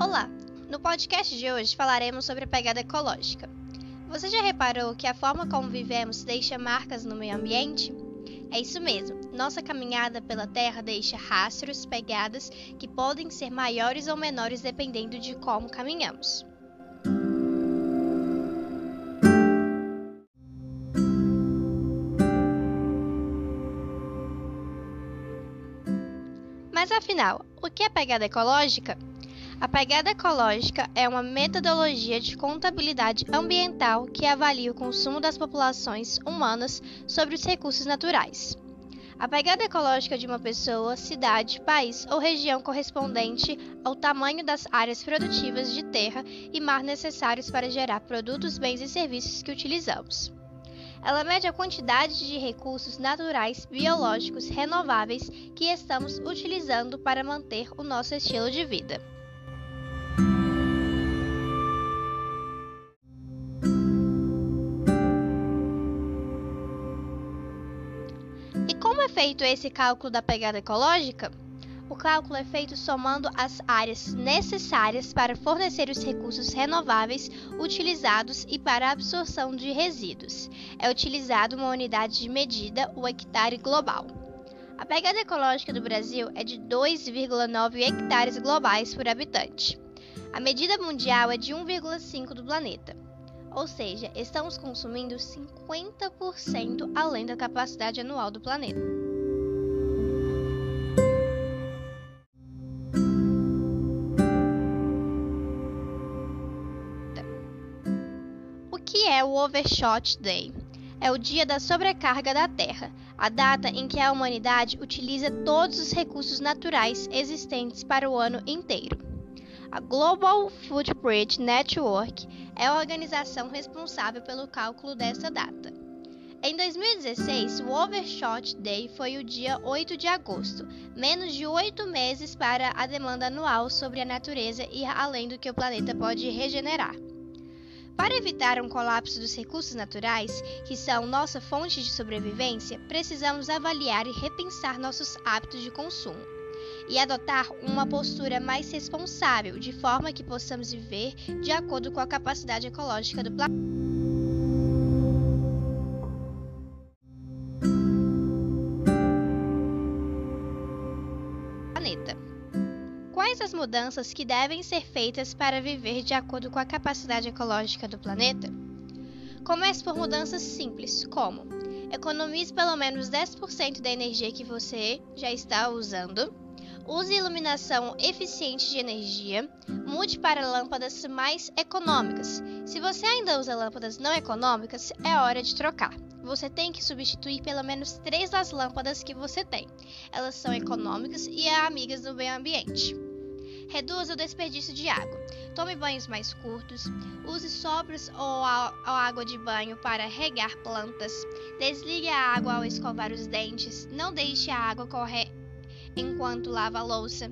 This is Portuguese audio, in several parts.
Olá! No podcast de hoje falaremos sobre a pegada ecológica. Você já reparou que a forma como vivemos deixa marcas no meio ambiente? É isso mesmo, nossa caminhada pela Terra deixa rastros, pegadas que podem ser maiores ou menores dependendo de como caminhamos. Mas afinal, o que é pegada ecológica? A pegada ecológica é uma metodologia de contabilidade ambiental que avalia o consumo das populações humanas sobre os recursos naturais. A pegada ecológica de uma pessoa, cidade, país ou região correspondente ao tamanho das áreas produtivas de terra e mar necessários para gerar produtos, bens e serviços que utilizamos. Ela mede a quantidade de recursos naturais biológicos renováveis que estamos utilizando para manter o nosso estilo de vida. É feito esse cálculo da pegada ecológica? O cálculo é feito somando as áreas necessárias para fornecer os recursos renováveis utilizados e para a absorção de resíduos. É utilizado uma unidade de medida, o hectare global. A pegada ecológica do Brasil é de 2,9 hectares globais por habitante. A medida mundial é de 1,5 do planeta. Ou seja, estamos consumindo 50% além da capacidade anual do planeta. O que é o Overshot Day? É o dia da sobrecarga da Terra, a data em que a humanidade utiliza todos os recursos naturais existentes para o ano inteiro. A Global Footprint Network é a organização responsável pelo cálculo dessa data. Em 2016, o Overshot Day foi o dia 8 de agosto, menos de oito meses para a demanda anual sobre a natureza e além do que o planeta pode regenerar. Para evitar um colapso dos recursos naturais, que são nossa fonte de sobrevivência, precisamos avaliar e repensar nossos hábitos de consumo e adotar uma postura mais responsável, de forma que possamos viver de acordo com a capacidade ecológica do planeta. Quais as mudanças que devem ser feitas para viver de acordo com a capacidade ecológica do planeta? Comece por mudanças simples, como economize pelo menos 10% da energia que você já está usando Use iluminação eficiente de energia. Mude para lâmpadas mais econômicas. Se você ainda usa lâmpadas não econômicas, é hora de trocar. Você tem que substituir pelo menos três das lâmpadas que você tem. Elas são econômicas e amigas do meio ambiente. Reduza o desperdício de água. Tome banhos mais curtos. Use sobras ou água de banho para regar plantas. Desligue a água ao escovar os dentes. Não deixe a água correr enquanto lava a louça.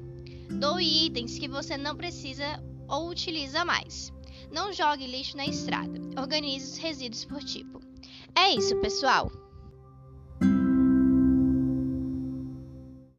Doe itens que você não precisa ou utiliza mais. Não jogue lixo na estrada. Organize os resíduos por tipo. É isso, pessoal!